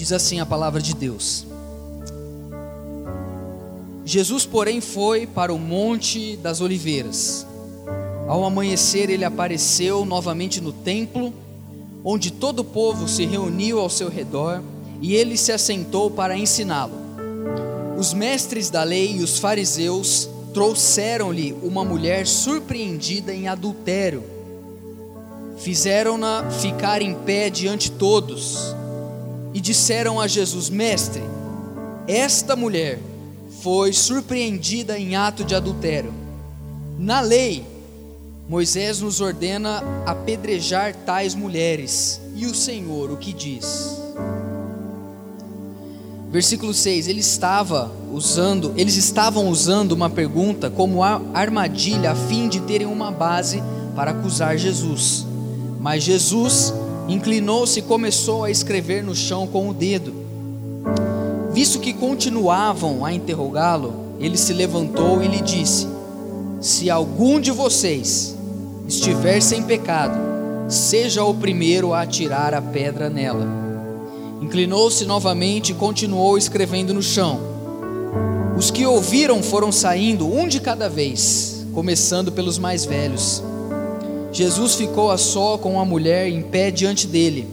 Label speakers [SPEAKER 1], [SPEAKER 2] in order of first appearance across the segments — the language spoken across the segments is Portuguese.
[SPEAKER 1] Diz assim a palavra de Deus. Jesus, porém, foi para o Monte das Oliveiras. Ao amanhecer, ele apareceu novamente no templo, onde todo o povo se reuniu ao seu redor, e ele se assentou para ensiná-lo. Os mestres da lei e os fariseus trouxeram-lhe uma mulher surpreendida em adultério. Fizeram-na ficar em pé diante todos e disseram a Jesus: Mestre, esta mulher foi surpreendida em ato de adultério. Na lei, Moisés nos ordena apedrejar tais mulheres. E o Senhor o que diz? Versículo 6, ele estava usando, eles estavam usando uma pergunta como armadilha a fim de terem uma base para acusar Jesus. Mas Jesus inclinou-se e começou a escrever no chão com o dedo. Visto que continuavam a interrogá-lo, ele se levantou e lhe disse: Se algum de vocês estiver sem pecado, seja o primeiro a atirar a pedra nela. Inclinou-se novamente e continuou escrevendo no chão. Os que ouviram foram saindo, um de cada vez, começando pelos mais velhos. Jesus ficou a só com a mulher em pé diante dele.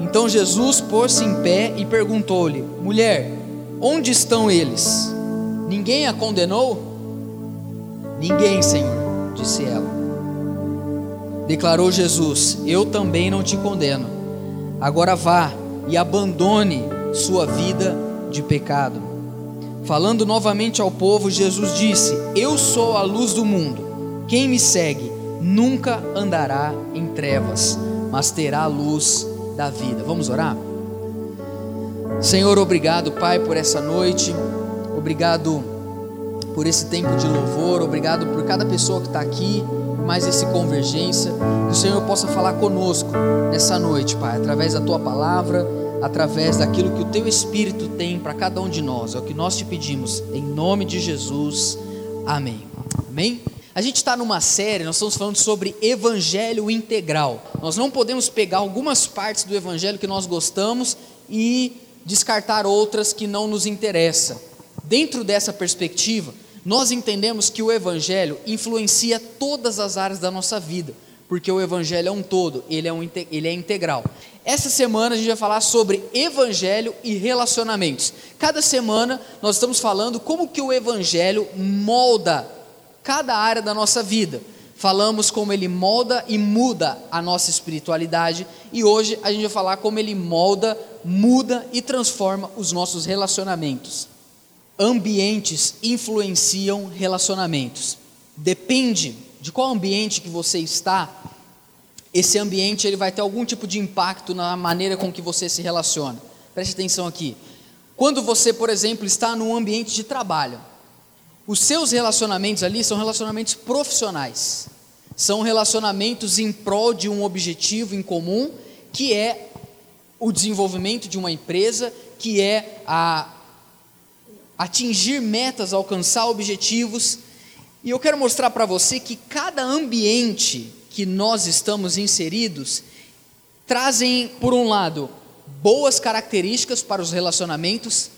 [SPEAKER 1] Então Jesus pôs-se em pé e perguntou-lhe: Mulher, onde estão eles? Ninguém a condenou? Ninguém, Senhor, disse ela. Declarou Jesus: Eu também não te condeno. Agora vá e abandone sua vida de pecado. Falando novamente ao povo, Jesus disse: Eu sou a luz do mundo. Quem me segue nunca andará em trevas, mas terá a luz da vida. Vamos orar? Senhor, obrigado, Pai, por essa noite, obrigado por esse tempo de louvor, obrigado por cada pessoa que está aqui, mais esse convergência, que o Senhor possa falar conosco nessa noite, Pai, através da tua palavra, através daquilo que o teu Espírito tem para cada um de nós, é o que nós te pedimos, em nome de Jesus, amém. Amém? A gente está numa série, nós estamos falando sobre evangelho integral. Nós não podemos pegar algumas partes do evangelho que nós gostamos e descartar outras que não nos interessam. Dentro dessa perspectiva, nós entendemos que o evangelho influencia todas as áreas da nossa vida, porque o evangelho é um todo, ele é, um, ele é integral. Essa semana a gente vai falar sobre evangelho e relacionamentos. Cada semana nós estamos falando como que o evangelho molda cada área da nossa vida. Falamos como ele molda e muda a nossa espiritualidade e hoje a gente vai falar como ele molda, muda e transforma os nossos relacionamentos. Ambientes influenciam relacionamentos. Depende de qual ambiente que você está, esse ambiente ele vai ter algum tipo de impacto na maneira com que você se relaciona. Preste atenção aqui. Quando você, por exemplo, está num ambiente de trabalho, os seus relacionamentos ali são relacionamentos profissionais, são relacionamentos em prol de um objetivo em comum, que é o desenvolvimento de uma empresa, que é a atingir metas, alcançar objetivos. E eu quero mostrar para você que cada ambiente que nós estamos inseridos trazem, por um lado, boas características para os relacionamentos,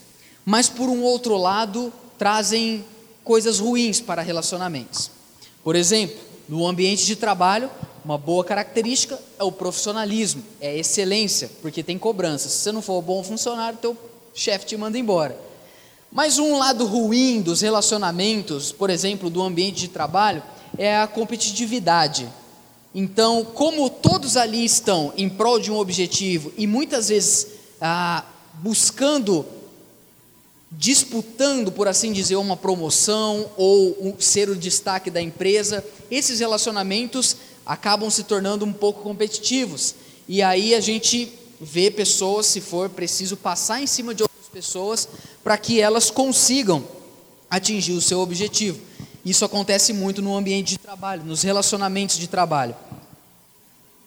[SPEAKER 1] mas por um outro lado, trazem coisas ruins para relacionamentos. Por exemplo, no ambiente de trabalho, uma boa característica é o profissionalismo, é a excelência, porque tem cobrança. Se você não for um bom funcionário, teu chefe te manda embora. Mas um lado ruim dos relacionamentos, por exemplo, do ambiente de trabalho, é a competitividade. Então, como todos ali estão em prol de um objetivo e muitas vezes ah, buscando disputando, por assim dizer, uma promoção ou ser o destaque da empresa, esses relacionamentos acabam se tornando um pouco competitivos. E aí a gente vê pessoas, se for preciso, passar em cima de outras pessoas para que elas consigam atingir o seu objetivo. Isso acontece muito no ambiente de trabalho, nos relacionamentos de trabalho.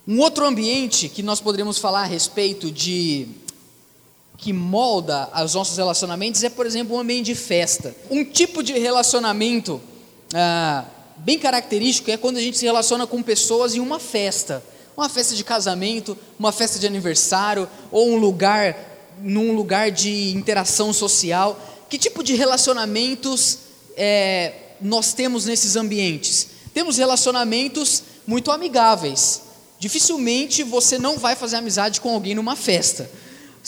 [SPEAKER 1] Um outro ambiente que nós poderíamos falar a respeito de que molda os nossos relacionamentos é, por exemplo, um ambiente de festa. Um tipo de relacionamento ah, bem característico é quando a gente se relaciona com pessoas em uma festa. Uma festa de casamento, uma festa de aniversário ou um lugar num lugar de interação social, que tipo de relacionamentos é, nós temos nesses ambientes? Temos relacionamentos muito amigáveis. Dificilmente você não vai fazer amizade com alguém numa festa.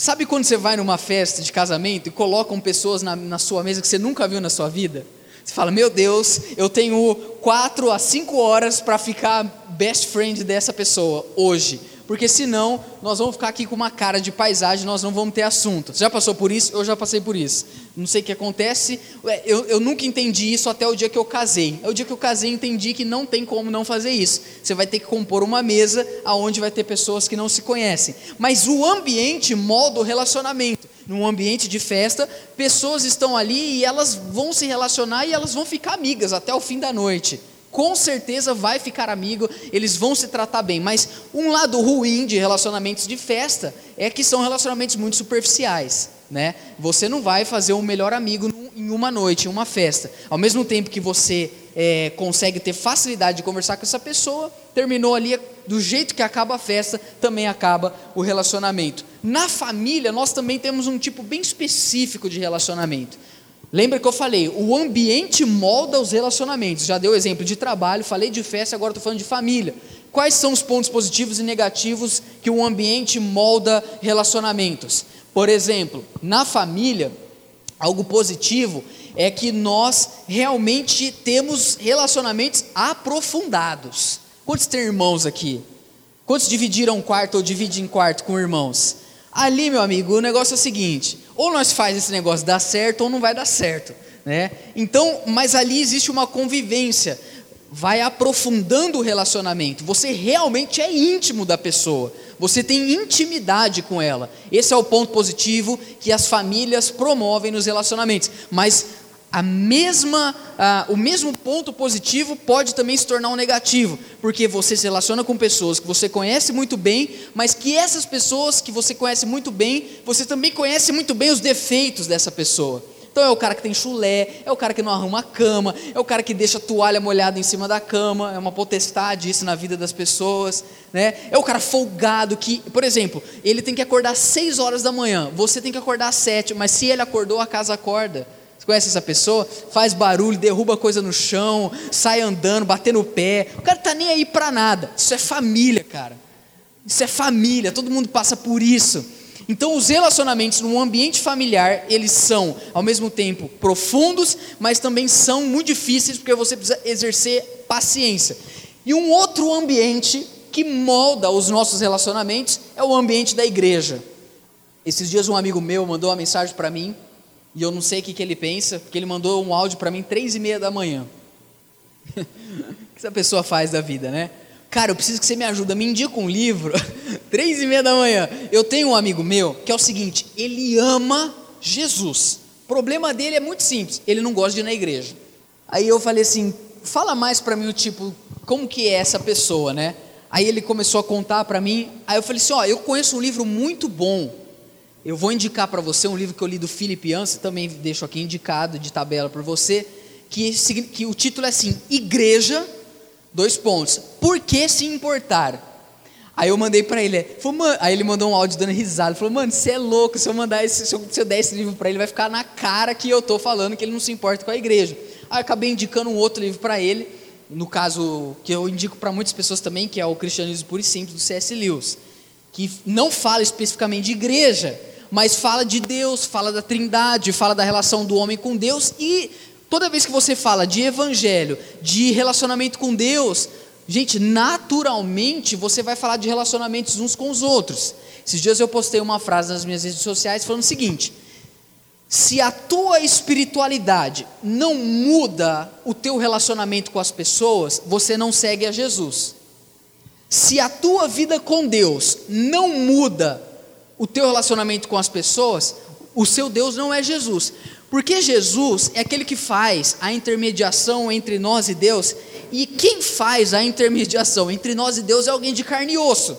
[SPEAKER 1] Sabe quando você vai numa festa de casamento e colocam pessoas na, na sua mesa que você nunca viu na sua vida? Você fala, meu Deus, eu tenho quatro a cinco horas para ficar best friend dessa pessoa hoje porque senão nós vamos ficar aqui com uma cara de paisagem, nós não vamos ter assunto. Você já passou por isso? Eu já passei por isso. Não sei o que acontece, eu, eu nunca entendi isso até o dia que eu casei. É o dia que eu casei entendi que não tem como não fazer isso. Você vai ter que compor uma mesa aonde vai ter pessoas que não se conhecem. Mas o ambiente molda o relacionamento. Num ambiente de festa, pessoas estão ali e elas vão se relacionar e elas vão ficar amigas até o fim da noite com certeza vai ficar amigo, eles vão se tratar bem. Mas um lado ruim de relacionamentos de festa é que são relacionamentos muito superficiais. Né? Você não vai fazer um melhor amigo em uma noite, em uma festa. Ao mesmo tempo que você é, consegue ter facilidade de conversar com essa pessoa, terminou ali do jeito que acaba a festa, também acaba o relacionamento. Na família, nós também temos um tipo bem específico de relacionamento. Lembra que eu falei, o ambiente molda os relacionamentos. Já dei o exemplo de trabalho, falei de festa, agora estou falando de família. Quais são os pontos positivos e negativos que o ambiente molda relacionamentos? Por exemplo, na família, algo positivo é que nós realmente temos relacionamentos aprofundados. Quantos têm irmãos aqui? Quantos dividiram quarto ou dividem quarto com irmãos? Ali, meu amigo, o negócio é o seguinte: ou nós faz esse negócio dar certo ou não vai dar certo, né? Então, mas ali existe uma convivência, vai aprofundando o relacionamento. Você realmente é íntimo da pessoa. Você tem intimidade com ela. Esse é o ponto positivo que as famílias promovem nos relacionamentos. Mas a mesma, o mesmo ponto positivo pode também se tornar um negativo, porque você se relaciona com pessoas que você conhece muito bem, mas que essas pessoas que você conhece muito bem, você também conhece muito bem os defeitos dessa pessoa. Então é o cara que tem chulé, é o cara que não arruma a cama, é o cara que deixa a toalha molhada em cima da cama, é uma potestade isso na vida das pessoas, né? É o cara folgado que, por exemplo, ele tem que acordar às 6 horas da manhã, você tem que acordar às 7, mas se ele acordou, a casa acorda. Você conhece essa pessoa? Faz barulho, derruba coisa no chão, sai andando, batendo o pé. O cara tá nem aí para nada. Isso é família, cara. Isso é família, todo mundo passa por isso. Então, os relacionamentos no ambiente familiar, eles são, ao mesmo tempo, profundos, mas também são muito difíceis, porque você precisa exercer paciência. E um outro ambiente que molda os nossos relacionamentos é o ambiente da igreja. Esses dias, um amigo meu mandou uma mensagem para mim, e eu não sei o que, que ele pensa, porque ele mandou um áudio para mim três e meia da manhã. o que essa pessoa faz da vida, né? Cara, eu preciso que você me ajude, me indica um livro. três e meia da manhã. Eu tenho um amigo meu que é o seguinte: ele ama Jesus. O problema dele é muito simples. Ele não gosta de ir na igreja. Aí eu falei assim: fala mais para mim o tipo, como que é essa pessoa, né? Aí ele começou a contar para mim. Aí eu falei assim: ó, eu conheço um livro muito bom eu vou indicar para você um livro que eu li do Philip Yancey, também deixo aqui indicado de tabela para você, que, que o título é assim: Igreja, dois pontos. Por que se importar? Aí eu mandei para ele, falou, aí ele mandou um áudio dando risada, falou, mano, você é louco, se eu mandar esse, se eu, se eu der esse livro para ele, vai ficar na cara que eu tô falando que ele não se importa com a igreja. Aí eu acabei indicando um outro livro para ele, no caso que eu indico para muitas pessoas também, que é o Cristianismo Puro e Simples do C.S. Lewis, que não fala especificamente de igreja, mas fala de Deus, fala da Trindade, fala da relação do homem com Deus e toda vez que você fala de evangelho, de relacionamento com Deus, gente, naturalmente você vai falar de relacionamentos uns com os outros. Esses dias eu postei uma frase nas minhas redes sociais falando o seguinte: se a tua espiritualidade não muda o teu relacionamento com as pessoas, você não segue a Jesus. Se a tua vida com Deus não muda o teu relacionamento com as pessoas, o seu Deus não é Jesus. Porque Jesus é aquele que faz a intermediação entre nós e Deus, e quem faz a intermediação entre nós e Deus é alguém de carne e osso.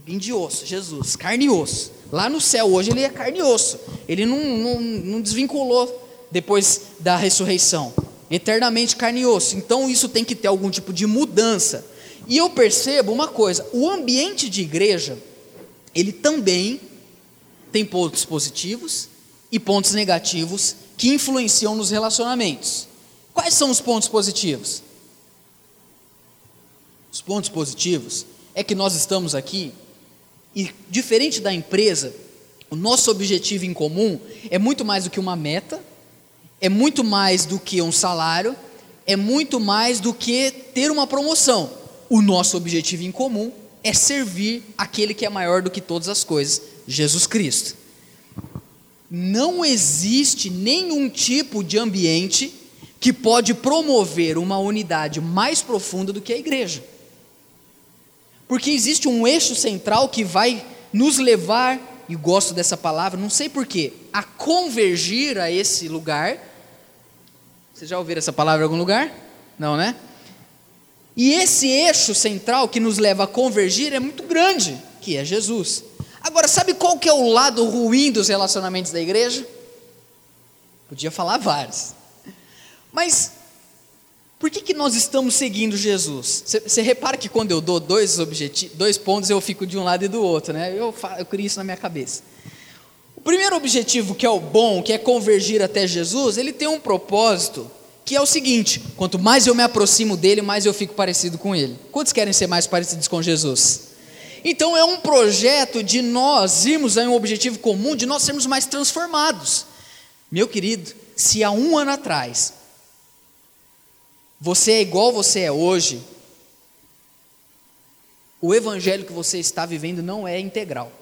[SPEAKER 1] Alguém de osso, Jesus, carne e osso. Lá no céu hoje ele é carne e osso. Ele não, não, não desvinculou depois da ressurreição. Eternamente carne e osso. Então isso tem que ter algum tipo de mudança. E eu percebo uma coisa: o ambiente de igreja ele também tem pontos positivos e pontos negativos que influenciam nos relacionamentos. Quais são os pontos positivos? Os pontos positivos é que nós estamos aqui e, diferente da empresa, o nosso objetivo em comum é muito mais do que uma meta, é muito mais do que um salário, é muito mais do que ter uma promoção. O nosso objetivo em comum é servir aquele que é maior do que todas as coisas, Jesus Cristo. Não existe nenhum tipo de ambiente que pode promover uma unidade mais profunda do que a igreja. Porque existe um eixo central que vai nos levar, e gosto dessa palavra, não sei porquê, a convergir a esse lugar. Vocês já ouviram essa palavra em algum lugar? Não, né? E esse eixo central que nos leva a convergir é muito grande, que é Jesus. Agora, sabe qual que é o lado ruim dos relacionamentos da igreja? Podia falar vários. Mas por que, que nós estamos seguindo Jesus? Você repara que quando eu dou dois, dois pontos, eu fico de um lado e do outro, né? Eu, eu crio isso na minha cabeça. O primeiro objetivo, que é o bom, que é convergir até Jesus, ele tem um propósito que é o seguinte: quanto mais eu me aproximo dele, mais eu fico parecido com ele. Quantos querem ser mais parecidos com Jesus? Então é um projeto de nós irmos a um objetivo comum, de nós sermos mais transformados. Meu querido, se há um ano atrás você é igual você é hoje, o evangelho que você está vivendo não é integral.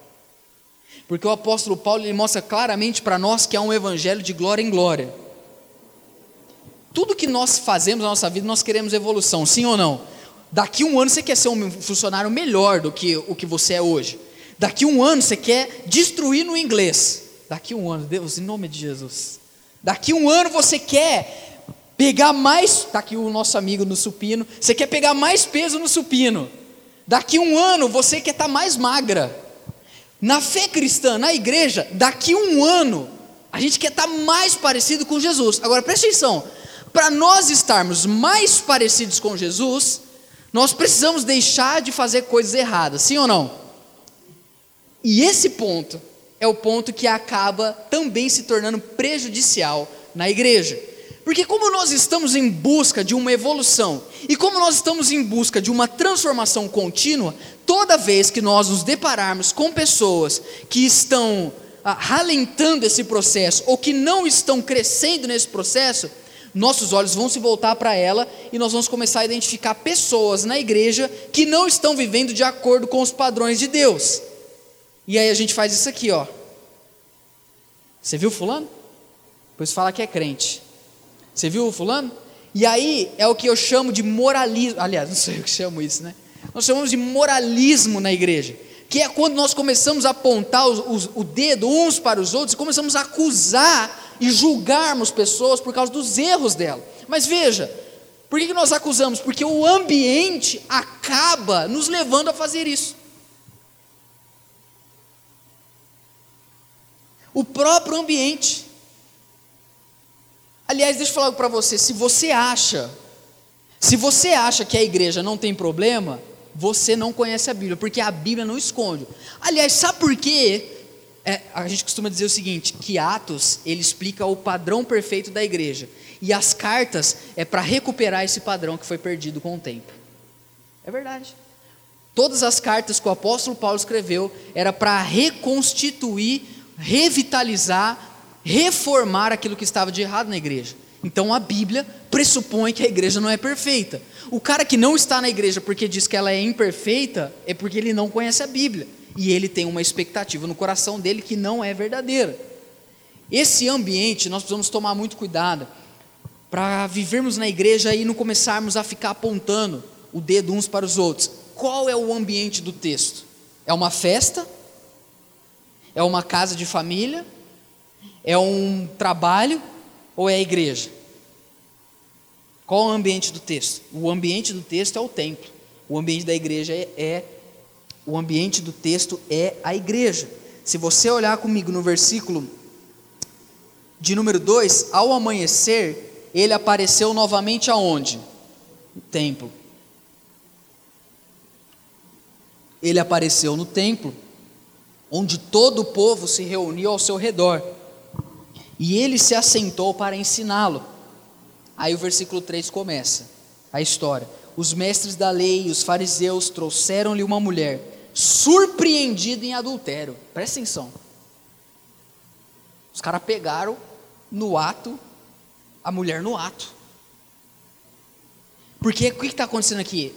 [SPEAKER 1] Porque o apóstolo Paulo ele mostra claramente para nós que há um evangelho de glória em glória. Tudo que nós fazemos na nossa vida, nós queremos evolução, sim ou não? Daqui um ano você quer ser um funcionário melhor do que o que você é hoje. Daqui um ano você quer destruir no inglês. Daqui um ano, Deus, em nome de Jesus. Daqui um ano você quer pegar mais. Está aqui o nosso amigo no supino. Você quer pegar mais peso no supino. Daqui um ano você quer estar tá mais magra. Na fé cristã, na igreja, daqui um ano, a gente quer estar tá mais parecido com Jesus. Agora preste atenção: para nós estarmos mais parecidos com Jesus, nós precisamos deixar de fazer coisas erradas, sim ou não? E esse ponto é o ponto que acaba também se tornando prejudicial na igreja. Porque, como nós estamos em busca de uma evolução e como nós estamos em busca de uma transformação contínua, toda vez que nós nos depararmos com pessoas que estão ah, ralentando esse processo ou que não estão crescendo nesse processo, nossos olhos vão se voltar para ela e nós vamos começar a identificar pessoas na igreja que não estão vivendo de acordo com os padrões de Deus. E aí a gente faz isso aqui, ó. Você viu fulano? Pois fala que é crente. Você viu o fulano? E aí é o que eu chamo de moralismo. Aliás, não sei o que chamo isso, né? Nós chamamos de moralismo na igreja. Que é quando nós começamos a apontar os, os, o dedo uns para os outros e começamos a acusar e julgarmos pessoas por causa dos erros dela. Mas veja, por que nós acusamos? Porque o ambiente acaba nos levando a fazer isso. O próprio ambiente. Aliás, deixa eu falar para você. Se você acha, se você acha que a igreja não tem problema, você não conhece a Bíblia, porque a Bíblia não esconde. Aliás, sabe por quê? É, a gente costuma dizer o seguinte, que Atos ele explica o padrão perfeito da igreja e as cartas é para recuperar esse padrão que foi perdido com o tempo. É verdade. Todas as cartas que o apóstolo Paulo escreveu era para reconstituir, revitalizar, reformar aquilo que estava de errado na igreja. Então a Bíblia pressupõe que a igreja não é perfeita. O cara que não está na igreja porque diz que ela é imperfeita é porque ele não conhece a Bíblia e ele tem uma expectativa no coração dele que não é verdadeira. Esse ambiente nós precisamos tomar muito cuidado para vivermos na igreja e não começarmos a ficar apontando o dedo uns para os outros. Qual é o ambiente do texto? É uma festa? É uma casa de família? É um trabalho ou é a igreja? Qual o ambiente do texto? O ambiente do texto é o templo. O ambiente da igreja é, é o ambiente do texto é a igreja. Se você olhar comigo no versículo de número 2, ao amanhecer, ele apareceu novamente aonde? No templo. Ele apareceu no templo. onde todo o povo se reuniu ao seu redor. E ele se assentou para ensiná-lo. Aí o versículo 3 começa a história. Os mestres da lei e os fariseus trouxeram-lhe uma mulher surpreendida em adultério. Presta atenção. Os caras pegaram no ato a mulher no ato. Porque o que está acontecendo aqui?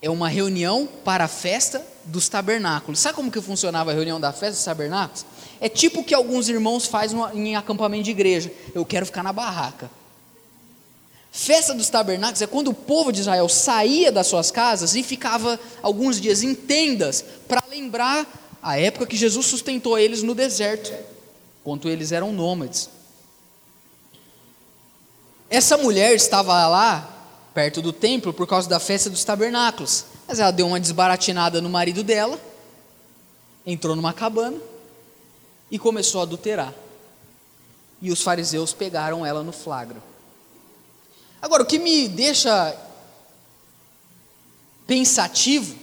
[SPEAKER 1] É uma reunião para a festa dos tabernáculos. Sabe como que funcionava a reunião da festa dos tabernáculos? É tipo o que alguns irmãos fazem em acampamento de igreja. Eu quero ficar na barraca. Festa dos tabernáculos é quando o povo de Israel saía das suas casas e ficava alguns dias em tendas para lembrar a época que Jesus sustentou eles no deserto, quando eles eram nômades. Essa mulher estava lá, perto do templo, por causa da festa dos tabernáculos. Mas ela deu uma desbaratinada no marido dela, entrou numa cabana e começou a adulterar. E os fariseus pegaram ela no flagra. Agora, o que me deixa pensativo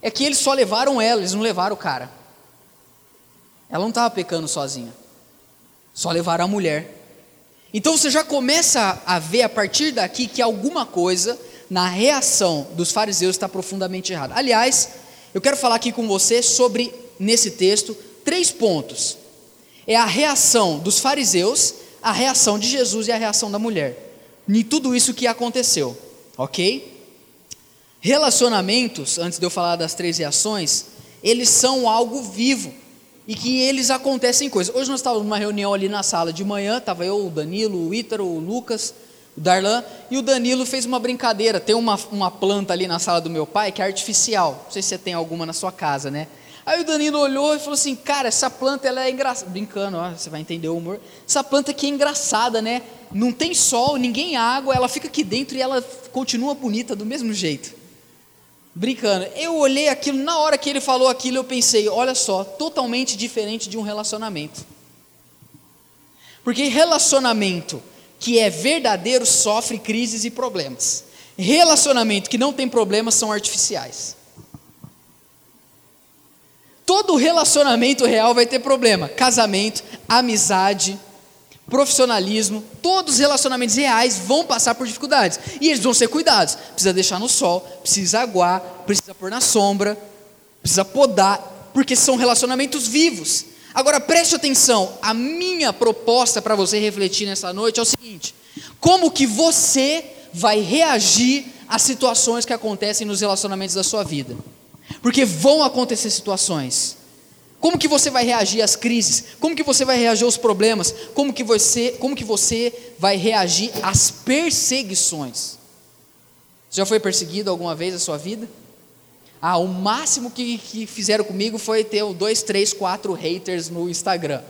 [SPEAKER 1] é que eles só levaram ela, eles não levaram o cara. Ela não estava pecando sozinha, só levaram a mulher. Então você já começa a ver a partir daqui que alguma coisa na reação dos fariseus está profundamente errada. Aliás, eu quero falar aqui com você sobre, nesse texto, três pontos: é a reação dos fariseus, a reação de Jesus e a reação da mulher, em tudo isso que aconteceu, ok? Relacionamentos, antes de eu falar das três reações, eles são algo vivo e que eles acontecem coisas. Hoje nós estávamos numa reunião ali na sala de manhã, estava eu, o Danilo, o Ítaro, o Lucas, o Darlan, e o Danilo fez uma brincadeira. Tem uma, uma planta ali na sala do meu pai que é artificial. Não sei se você tem alguma na sua casa, né? Aí o Danilo olhou e falou assim: Cara, essa planta ela é engraçada. Brincando, ó, você vai entender o humor. Essa planta aqui é engraçada, né? Não tem sol, ninguém água, ela fica aqui dentro e ela continua bonita do mesmo jeito brincando. Eu olhei aquilo, na hora que ele falou aquilo, eu pensei: olha só, totalmente diferente de um relacionamento. Porque relacionamento que é verdadeiro sofre crises e problemas. Relacionamento que não tem problemas são artificiais. Todo relacionamento real vai ter problema. Casamento, amizade, profissionalismo, todos os relacionamentos reais vão passar por dificuldades. E eles vão ser cuidados. Precisa deixar no sol, precisa aguar, precisa pôr na sombra, precisa podar, porque são relacionamentos vivos. Agora preste atenção, a minha proposta para você refletir nessa noite é o seguinte: como que você vai reagir às situações que acontecem nos relacionamentos da sua vida? Porque vão acontecer situações. Como que você vai reagir às crises? Como que você vai reagir aos problemas? Como que você, como que você vai reagir às perseguições? Você já foi perseguido alguma vez na sua vida? Ah, o máximo que, que fizeram comigo foi ter dois, três, quatro haters no Instagram.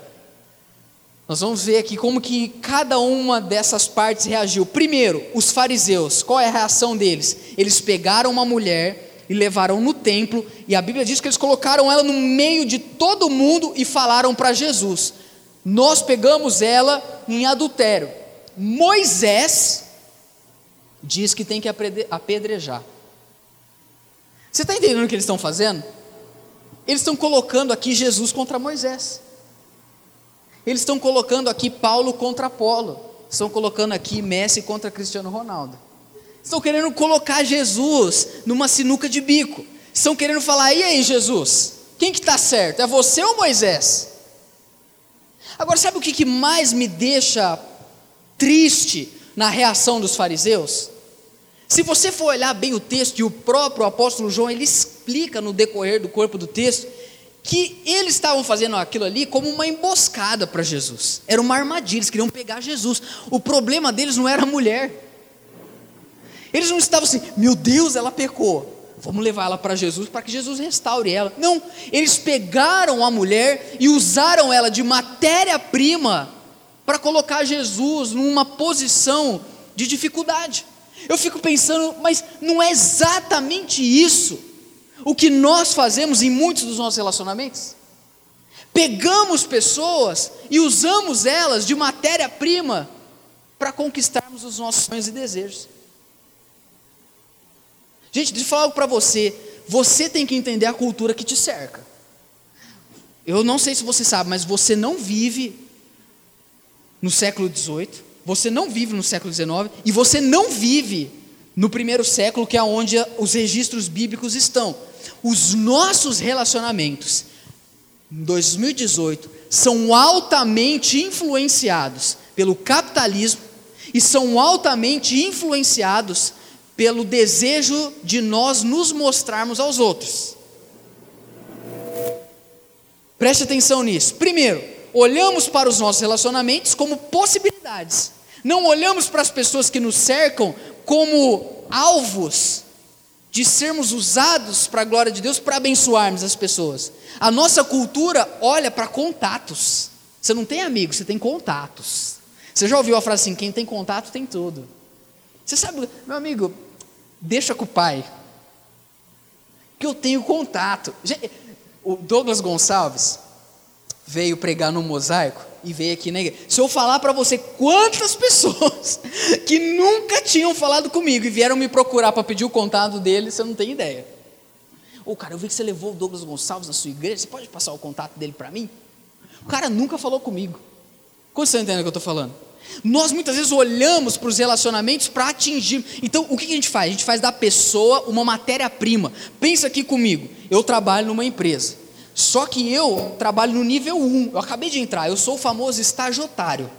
[SPEAKER 1] Nós vamos ver aqui como que cada uma dessas partes reagiu. Primeiro, os fariseus, qual é a reação deles? Eles pegaram uma mulher e levaram no templo, e a Bíblia diz que eles colocaram ela no meio de todo mundo e falaram para Jesus: Nós pegamos ela em adultério. Moisés diz que tem que apedrejar. Você está entendendo o que eles estão fazendo? Eles estão colocando aqui Jesus contra Moisés. Eles estão colocando aqui Paulo contra Apolo. Estão colocando aqui Messi contra Cristiano Ronaldo. Estão querendo colocar Jesus numa sinuca de bico. Estão querendo falar: e aí, Jesus? Quem que está certo? É você ou Moisés? Agora, sabe o que, que mais me deixa triste na reação dos fariseus? Se você for olhar bem o texto, e o próprio apóstolo João, ele explica no decorrer do corpo do texto, que eles estavam fazendo aquilo ali como uma emboscada para Jesus. Era uma armadilha, eles queriam pegar Jesus. O problema deles não era a mulher. Eles não estavam assim, meu Deus, ela pecou. Vamos levar ela para Jesus para que Jesus restaure ela. Não, eles pegaram a mulher e usaram ela de matéria-prima para colocar Jesus numa posição de dificuldade. Eu fico pensando, mas não é exatamente isso o que nós fazemos em muitos dos nossos relacionamentos? Pegamos pessoas e usamos elas de matéria-prima para conquistarmos os nossos sonhos e desejos. Gente, deixa eu falar algo para você. Você tem que entender a cultura que te cerca. Eu não sei se você sabe, mas você não vive no século XVIII, você não vive no século XIX e você não vive no primeiro século, que é onde os registros bíblicos estão. Os nossos relacionamentos em 2018 são altamente influenciados pelo capitalismo e são altamente influenciados pelo desejo de nós nos mostrarmos aos outros. Preste atenção nisso. Primeiro, olhamos para os nossos relacionamentos como possibilidades. Não olhamos para as pessoas que nos cercam como alvos de sermos usados para a glória de Deus para abençoarmos as pessoas. A nossa cultura olha para contatos. Você não tem amigos, você tem contatos. Você já ouviu a frase assim: quem tem contato tem tudo. Você sabe, meu amigo, deixa com o pai, que eu tenho contato. O Douglas Gonçalves veio pregar no mosaico e veio aqui na igreja. Se eu falar para você quantas pessoas que nunca tinham falado comigo e vieram me procurar para pedir o contato dele, você não tem ideia. Ô, oh, cara, eu vi que você levou o Douglas Gonçalves na sua igreja, você pode passar o contato dele para mim? O cara nunca falou comigo. Como você entende o que eu estou falando? Nós muitas vezes olhamos para os relacionamentos para atingir. Então, o que a gente faz? A gente faz da pessoa uma matéria-prima. Pensa aqui comigo. Eu trabalho numa empresa. Só que eu trabalho no nível 1. Eu acabei de entrar. Eu sou o famoso estagiotário.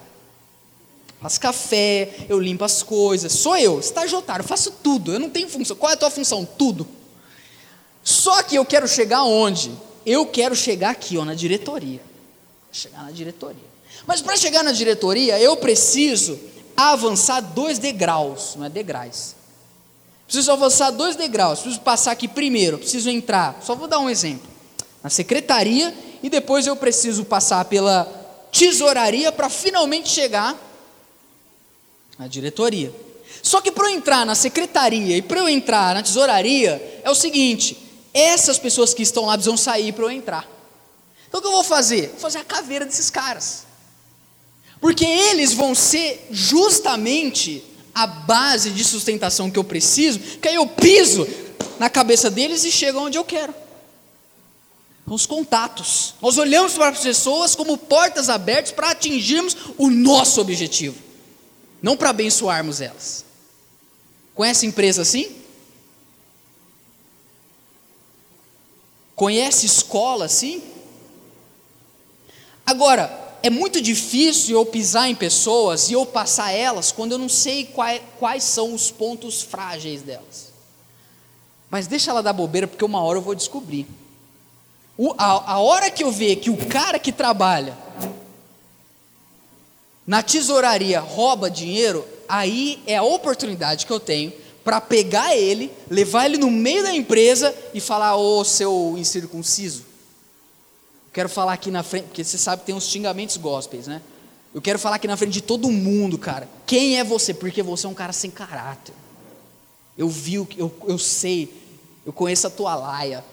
[SPEAKER 1] Faço café, eu limpo as coisas. Sou eu, estagiotário, faço tudo. Eu não tenho função. Qual é a tua função? Tudo. Só que eu quero chegar onde? Eu quero chegar aqui, ó, na diretoria. Chegar na diretoria. Mas para chegar na diretoria, eu preciso avançar dois degraus, não é degraus. Preciso avançar dois degraus, preciso passar aqui primeiro, preciso entrar. Só vou dar um exemplo. Na secretaria e depois eu preciso passar pela tesouraria para finalmente chegar na diretoria. Só que para eu entrar na secretaria e para eu entrar na tesouraria é o seguinte: essas pessoas que estão lá precisam sair para eu entrar. Então o que eu vou fazer? Vou fazer a caveira desses caras. Porque eles vão ser justamente a base de sustentação que eu preciso, que aí eu piso na cabeça deles e chego onde eu quero. Os contatos. Nós olhamos para as pessoas como portas abertas para atingirmos o nosso objetivo, não para abençoarmos elas. Conhece empresa assim? Conhece escola assim? Agora, é muito difícil eu pisar em pessoas e eu passar elas quando eu não sei quais, quais são os pontos frágeis delas. Mas deixa ela dar bobeira, porque uma hora eu vou descobrir. O, a, a hora que eu ver que o cara que trabalha na tesouraria rouba dinheiro, aí é a oportunidade que eu tenho para pegar ele, levar ele no meio da empresa e falar: Ô seu incircunciso, Quero falar aqui na frente, porque você sabe que tem uns xingamentos gospels, né? Eu quero falar aqui na frente de todo mundo, cara. Quem é você? Porque você é um cara sem caráter. Eu vi, eu, eu sei, eu conheço a tua laia.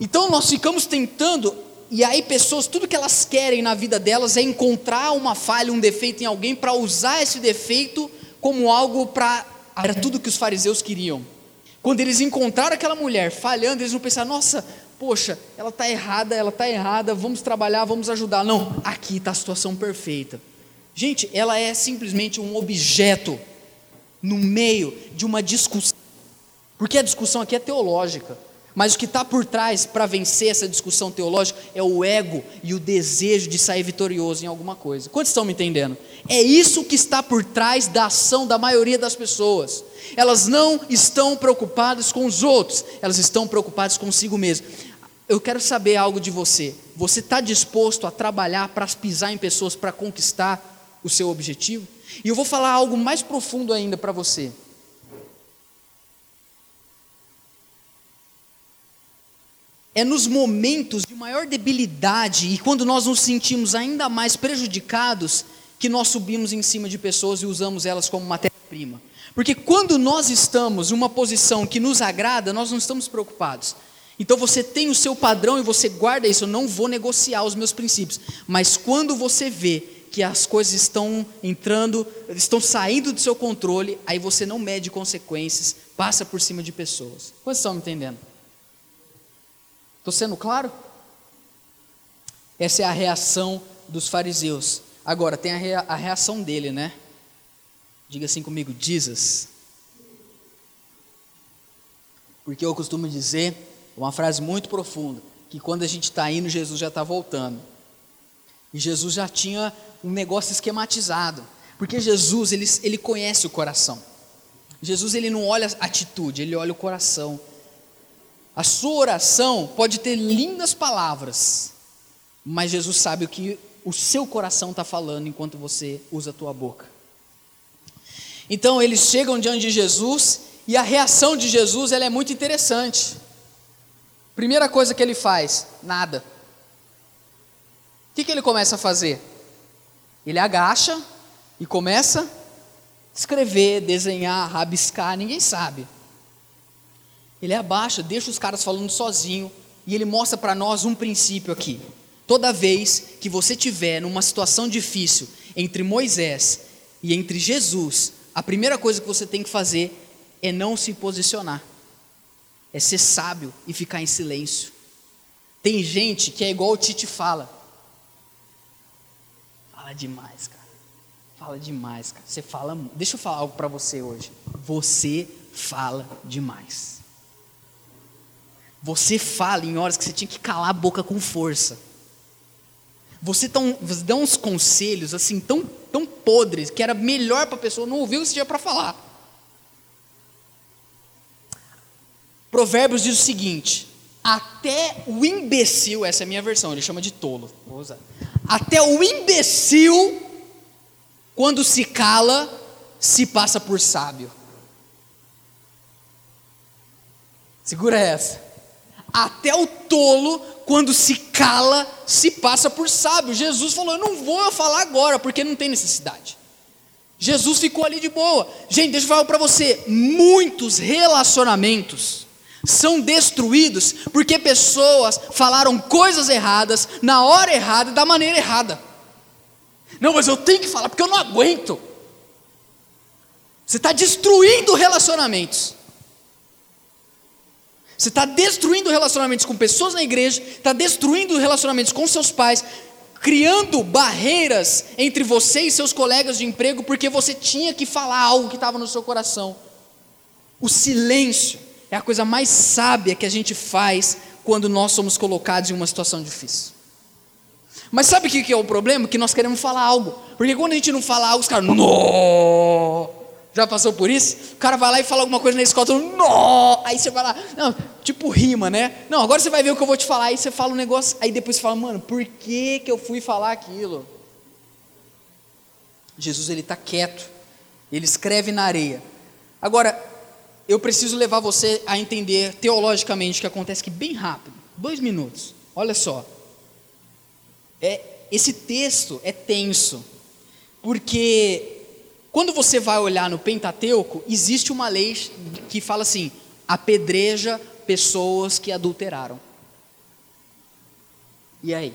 [SPEAKER 1] Então nós ficamos tentando, e aí pessoas, tudo que elas querem na vida delas é encontrar uma falha, um defeito em alguém, para usar esse defeito como algo para. Era tudo que os fariseus queriam. Quando eles encontraram aquela mulher falhando, eles não pensaram, nossa, poxa, ela está errada, ela está errada, vamos trabalhar, vamos ajudar. Não, aqui está a situação perfeita. Gente, ela é simplesmente um objeto no meio de uma discussão. Porque a discussão aqui é teológica. Mas o que está por trás para vencer essa discussão teológica é o ego e o desejo de sair vitorioso em alguma coisa. Quantos estão me entendendo? É isso que está por trás da ação da maioria das pessoas. Elas não estão preocupadas com os outros, elas estão preocupadas consigo mesmas. Eu quero saber algo de você. Você está disposto a trabalhar para pisar em pessoas para conquistar o seu objetivo? E eu vou falar algo mais profundo ainda para você. É nos momentos de maior debilidade e quando nós nos sentimos ainda mais prejudicados que nós subimos em cima de pessoas e usamos elas como matéria-prima. Porque quando nós estamos em uma posição que nos agrada, nós não estamos preocupados. Então você tem o seu padrão e você guarda isso. Eu não vou negociar os meus princípios. Mas quando você vê que as coisas estão entrando, estão saindo do seu controle, aí você não mede consequências, passa por cima de pessoas. Quantos estão me entendendo? Estou sendo claro? Essa é a reação dos fariseus. Agora, tem a, rea a reação dele, né? Diga assim comigo, Jesus. Porque eu costumo dizer, uma frase muito profunda, que quando a gente está indo, Jesus já está voltando. E Jesus já tinha um negócio esquematizado. Porque Jesus, ele, ele conhece o coração. Jesus, ele não olha a atitude, ele olha o coração. A sua oração pode ter lindas palavras, mas Jesus sabe o que o seu coração está falando enquanto você usa a tua boca. Então eles chegam diante de Jesus e a reação de Jesus ela é muito interessante. Primeira coisa que ele faz, nada. O que, que ele começa a fazer? Ele agacha e começa a escrever, desenhar, rabiscar, ninguém sabe. Ele abaixa, deixa os caras falando sozinho e ele mostra para nós um princípio aqui. Toda vez que você tiver numa situação difícil entre Moisés e entre Jesus, a primeira coisa que você tem que fazer é não se posicionar, é ser sábio e ficar em silêncio. Tem gente que é igual o Tite fala, fala demais, cara, fala demais, cara. Você fala, deixa eu falar algo para você hoje. Você fala demais. Você fala em horas que você tinha que calar a boca com força. Você, tão, você dá uns conselhos assim tão, tão podres que era melhor para a pessoa não ouvir o que você tinha para falar. Provérbios diz o seguinte: até o imbecil, essa é a minha versão, ele chama de tolo, vou usar. Até o imbecil, quando se cala, se passa por sábio. Segura essa. Até o tolo, quando se cala, se passa por sábio. Jesus falou: Eu não vou falar agora, porque não tem necessidade. Jesus ficou ali de boa. Gente, deixa eu falar para você: muitos relacionamentos são destruídos porque pessoas falaram coisas erradas, na hora errada e da maneira errada. Não, mas eu tenho que falar porque eu não aguento. Você está destruindo relacionamentos. Você está destruindo relacionamentos com pessoas na igreja, está destruindo relacionamentos com seus pais, criando barreiras entre você e seus colegas de emprego porque você tinha que falar algo que estava no seu coração. O silêncio é a coisa mais sábia que a gente faz quando nós somos colocados em uma situação difícil. Mas sabe o que é o problema? Que nós queremos falar algo. Porque quando a gente não fala algo, os caras, não. Já passou por isso? O cara vai lá e fala alguma coisa na escola, não! Aí você vai lá, não, tipo rima, né? Não, agora você vai ver o que eu vou te falar. Aí você fala um negócio, aí depois você fala, mano, por que, que eu fui falar aquilo? Jesus, ele está quieto, ele escreve na areia. Agora, eu preciso levar você a entender teologicamente o que acontece aqui bem rápido, dois minutos. Olha só, é, esse texto é tenso, porque quando você vai olhar no Pentateuco, existe uma lei que fala assim: apedreja pessoas que adulteraram. E aí?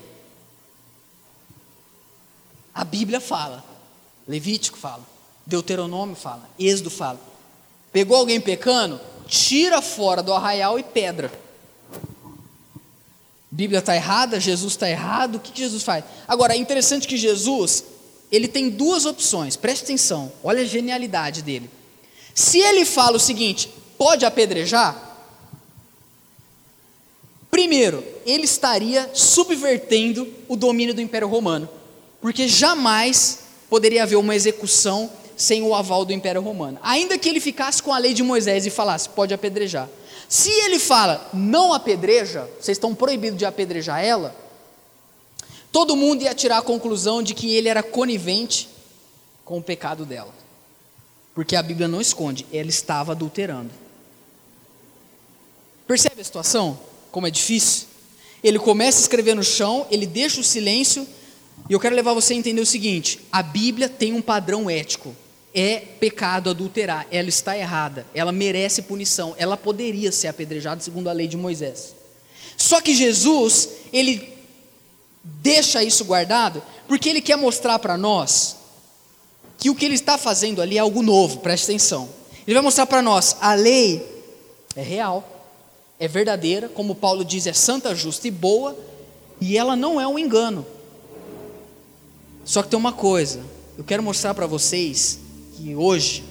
[SPEAKER 1] A Bíblia fala, Levítico fala, Deuteronômio fala, Êxodo fala. Pegou alguém pecando? Tira fora do arraial e pedra. Bíblia está errada, Jesus está errado, o que, que Jesus faz? Agora, é interessante que Jesus, ele tem duas opções, preste atenção, olha a genialidade dele. Se ele fala o seguinte, pode apedrejar, primeiro, ele estaria subvertendo o domínio do Império Romano, porque jamais poderia haver uma execução sem o aval do Império Romano, ainda que ele ficasse com a lei de Moisés e falasse, pode apedrejar. Se ele fala, não apedreja, vocês estão proibidos de apedrejar ela, todo mundo ia tirar a conclusão de que ele era conivente com o pecado dela. Porque a Bíblia não esconde, ela estava adulterando. Percebe a situação? Como é difícil? Ele começa a escrever no chão, ele deixa o silêncio, e eu quero levar você a entender o seguinte: a Bíblia tem um padrão ético. É pecado adulterar, ela está errada, ela merece punição, ela poderia ser apedrejada segundo a lei de Moisés. Só que Jesus, ele deixa isso guardado, porque ele quer mostrar para nós que o que ele está fazendo ali é algo novo, preste atenção. Ele vai mostrar para nós: a lei é real, é verdadeira, como Paulo diz, é santa, justa e boa, e ela não é um engano. Só que tem uma coisa, eu quero mostrar para vocês que hoje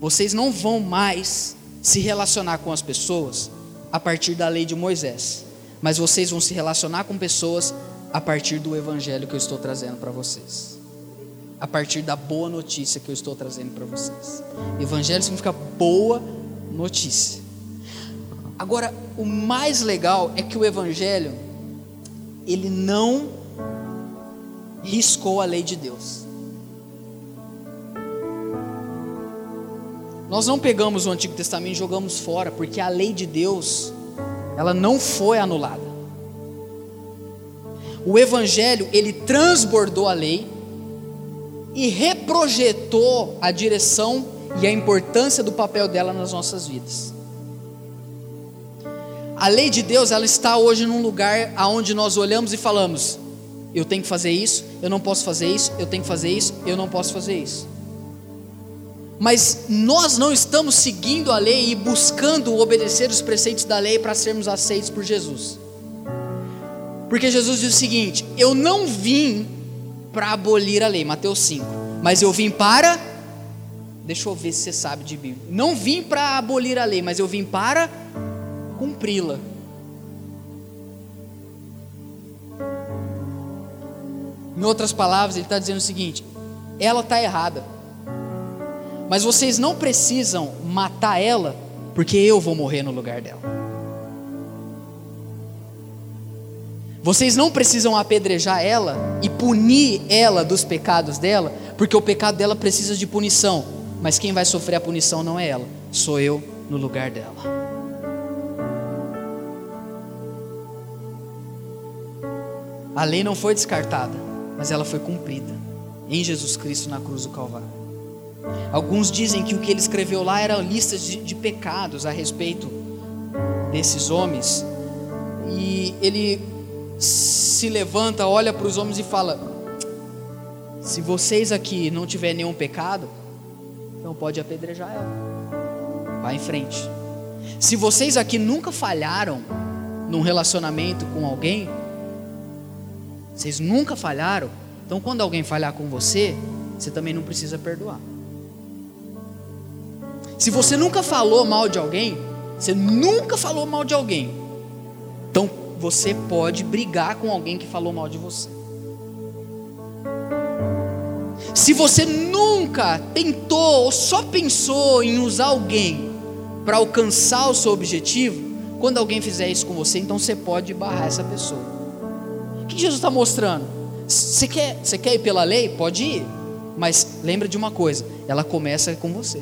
[SPEAKER 1] vocês não vão mais se relacionar com as pessoas a partir da lei de Moisés, mas vocês vão se relacionar com pessoas a partir do evangelho que eu estou trazendo para vocês. A partir da boa notícia que eu estou trazendo para vocês. Evangelho significa boa notícia. Agora, o mais legal é que o evangelho ele não riscou a lei de Deus. Nós não pegamos o Antigo Testamento e jogamos fora, porque a lei de Deus, ela não foi anulada. O Evangelho, ele transbordou a lei e reprojetou a direção e a importância do papel dela nas nossas vidas. A lei de Deus, ela está hoje num lugar aonde nós olhamos e falamos: eu tenho que fazer isso, eu não posso fazer isso, eu tenho que fazer isso, eu não posso fazer isso mas nós não estamos seguindo a lei e buscando obedecer os preceitos da lei para sermos aceitos por Jesus. Porque Jesus diz o seguinte: Eu não vim para abolir a lei, Mateus 5, mas eu vim para. Deixa eu ver se você sabe de Bíblia. Não vim para abolir a lei, mas eu vim para cumpri-la. Em outras palavras, ele está dizendo o seguinte: ela está errada mas vocês não precisam matar ela, porque eu vou morrer no lugar dela. Vocês não precisam apedrejar ela e punir ela dos pecados dela, porque o pecado dela precisa de punição, mas quem vai sofrer a punição não é ela, sou eu no lugar dela. A lei não foi descartada, mas ela foi cumprida em Jesus Cristo na cruz do Calvário. Alguns dizem que o que ele escreveu lá eram listas de, de pecados a respeito desses homens. E ele se levanta, olha para os homens e fala: Se vocês aqui não tiverem nenhum pecado, então pode apedrejar ela. Vai em frente. Se vocês aqui nunca falharam num relacionamento com alguém, vocês nunca falharam, então quando alguém falhar com você, você também não precisa perdoar. Se você nunca falou mal de alguém, você nunca falou mal de alguém, então você pode brigar com alguém que falou mal de você. Se você nunca tentou ou só pensou em usar alguém para alcançar o seu objetivo, quando alguém fizer isso com você, então você pode barrar essa pessoa. O que Jesus está mostrando? Você quer, você quer ir pela lei? Pode ir, mas lembra de uma coisa: ela começa com você.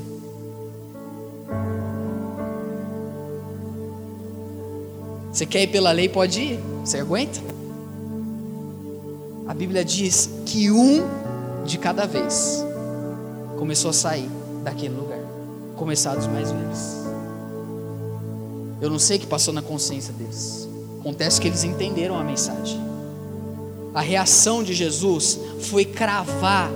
[SPEAKER 1] Você quer ir pela lei? Pode ir. Você aguenta? A Bíblia diz que um de cada vez começou a sair daquele lugar. Começar dos mais velhos. Eu não sei o que passou na consciência deles. Acontece que eles entenderam a mensagem. A reação de Jesus foi cravar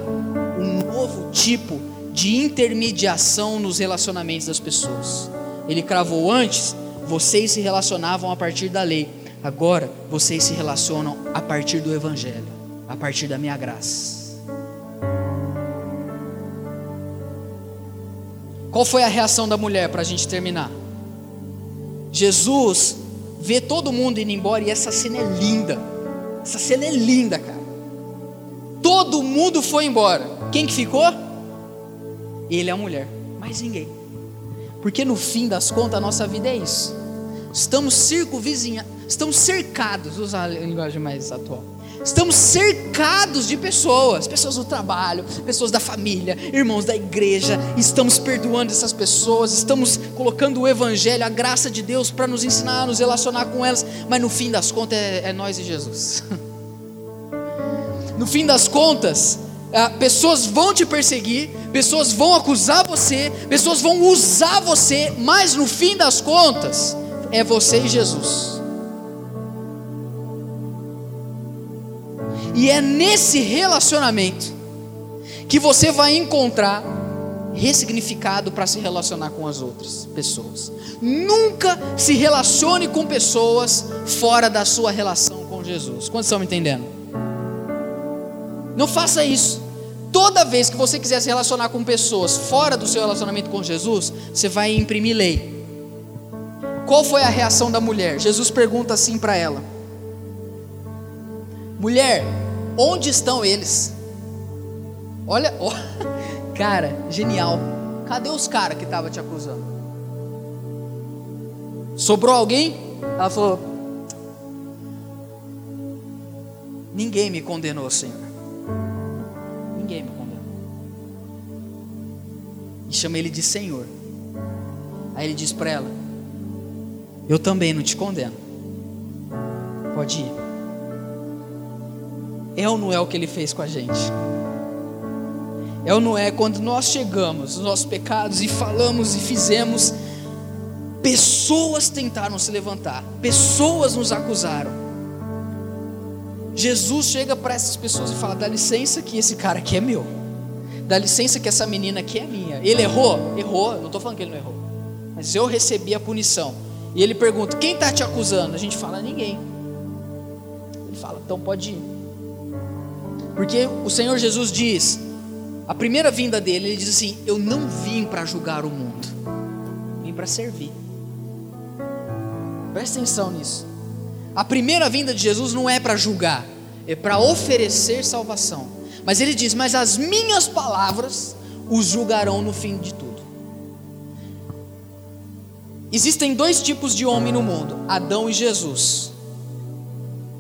[SPEAKER 1] um novo tipo de intermediação nos relacionamentos das pessoas. Ele cravou antes vocês se relacionavam a partir da lei, agora vocês se relacionam a partir do Evangelho, a partir da minha graça. Qual foi a reação da mulher para a gente terminar? Jesus vê todo mundo indo embora e essa cena é linda. Essa cena é linda, cara. Todo mundo foi embora. Quem que ficou? Ele e a mulher. Mais ninguém. Porque no fim das contas a nossa vida é isso. Estamos circunvizinha, estamos cercados, usar a linguagem mais atual. Estamos cercados de pessoas, pessoas do trabalho, pessoas da família, irmãos da igreja. Estamos perdoando essas pessoas, estamos colocando o evangelho, a graça de Deus para nos ensinar a nos relacionar com elas, mas no fim das contas é, é nós e Jesus. No fim das contas, é, pessoas vão te perseguir, pessoas vão acusar você, pessoas vão usar você, mas no fim das contas, é você e Jesus. E é nesse relacionamento que você vai encontrar ressignificado para se relacionar com as outras pessoas. Nunca se relacione com pessoas fora da sua relação com Jesus. Quantos estão me entendendo? Não faça isso. Toda vez que você quiser se relacionar com pessoas fora do seu relacionamento com Jesus, você vai imprimir lei. Qual foi a reação da mulher? Jesus pergunta assim para ela: Mulher, onde estão eles? Olha, oh, cara, genial. Cadê os caras que estavam te acusando? Sobrou alguém? Ela falou: Ninguém me condenou, Senhor. Ninguém me condenou. E chama ele de Senhor. Aí ele diz para ela: Eu também não te condeno. Pode ir. É ou não é o que ele fez com a gente? É ou não é quando nós chegamos nos nossos pecados e falamos e fizemos, pessoas tentaram se levantar, pessoas nos acusaram. Jesus chega para essas pessoas e fala: dá licença que esse cara aqui é meu, dá licença que essa menina aqui é minha. Ele errou? Errou, não estou falando que ele não errou, mas eu recebi a punição. E ele pergunta: quem está te acusando? A gente fala: ninguém. Ele fala: então pode ir. Porque o Senhor Jesus diz: a primeira vinda dele, ele diz assim: Eu não vim para julgar o mundo, vim para servir. Presta atenção nisso. A primeira vinda de Jesus não é para julgar, é para oferecer salvação. Mas ele diz: Mas as minhas palavras os julgarão no fim de tudo. Existem dois tipos de homem no mundo: Adão e Jesus.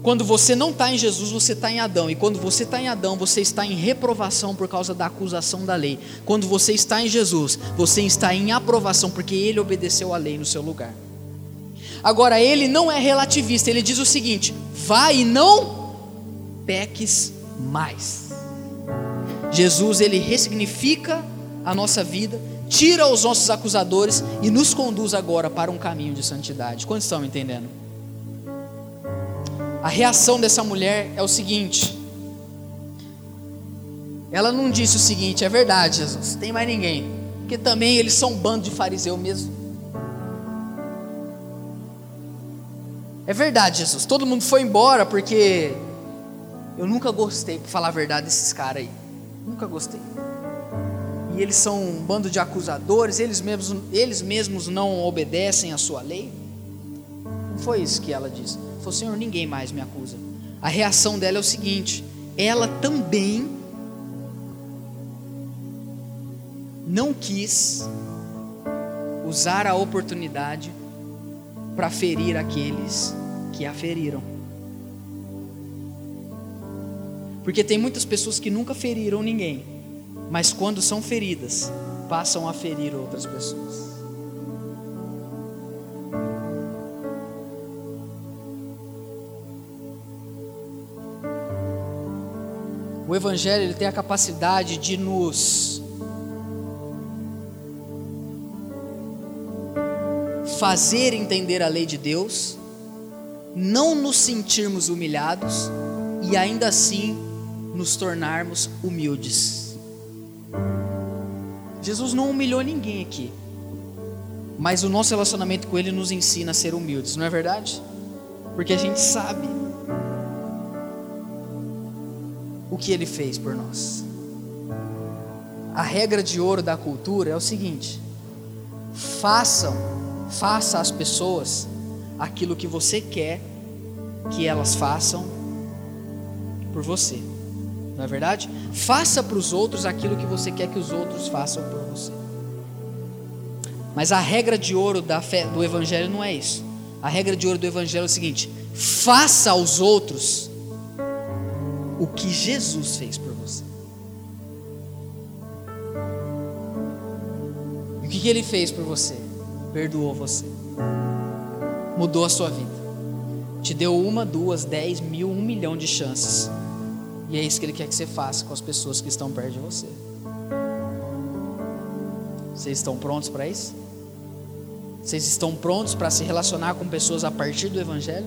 [SPEAKER 1] Quando você não está em Jesus, você está em Adão. E quando você está em Adão, você está em reprovação por causa da acusação da lei. Quando você está em Jesus, você está em aprovação, porque ele obedeceu a lei no seu lugar. Agora, ele não é relativista, ele diz o seguinte: vai e não peques mais. Jesus, ele ressignifica a nossa vida, tira os nossos acusadores e nos conduz agora para um caminho de santidade. Quantos estão entendendo? A reação dessa mulher é o seguinte: ela não disse o seguinte, é verdade, Jesus, tem mais ninguém, porque também eles são um bando de fariseu mesmo. É verdade, Jesus, todo mundo foi embora porque eu nunca gostei, para falar a verdade, desses caras aí, nunca gostei. Eles são um bando de acusadores, eles mesmos, eles mesmos não obedecem à sua lei. Não foi isso que ela disse. Falou, Senhor, ninguém mais me acusa. A reação dela é o seguinte: ela também não quis usar a oportunidade para ferir aqueles que a feriram. Porque tem muitas pessoas que nunca feriram ninguém, mas quando são feridas, passam a ferir outras pessoas. O Evangelho ele tem a capacidade de nos fazer entender a lei de Deus, não nos sentirmos humilhados e ainda assim nos tornarmos humildes. Jesus não humilhou ninguém aqui, mas o nosso relacionamento com Ele nos ensina a ser humildes, não é verdade? Porque a gente sabe o que ele fez por nós. A regra de ouro da cultura é o seguinte: façam, faça às pessoas aquilo que você quer que elas façam por você. Não é verdade? Faça para os outros aquilo que você quer que os outros façam por você. Mas a regra de ouro da fé, do evangelho não é isso. A regra de ouro do evangelho é o seguinte: faça aos outros o que Jesus fez por você. E o que, que ele fez por você? Perdoou você, mudou a sua vida, te deu uma, duas, dez mil, um milhão de chances. E é isso que ele quer que você faça com as pessoas que estão perto de você. Vocês estão prontos para isso? Vocês estão prontos para se relacionar com pessoas a partir do Evangelho?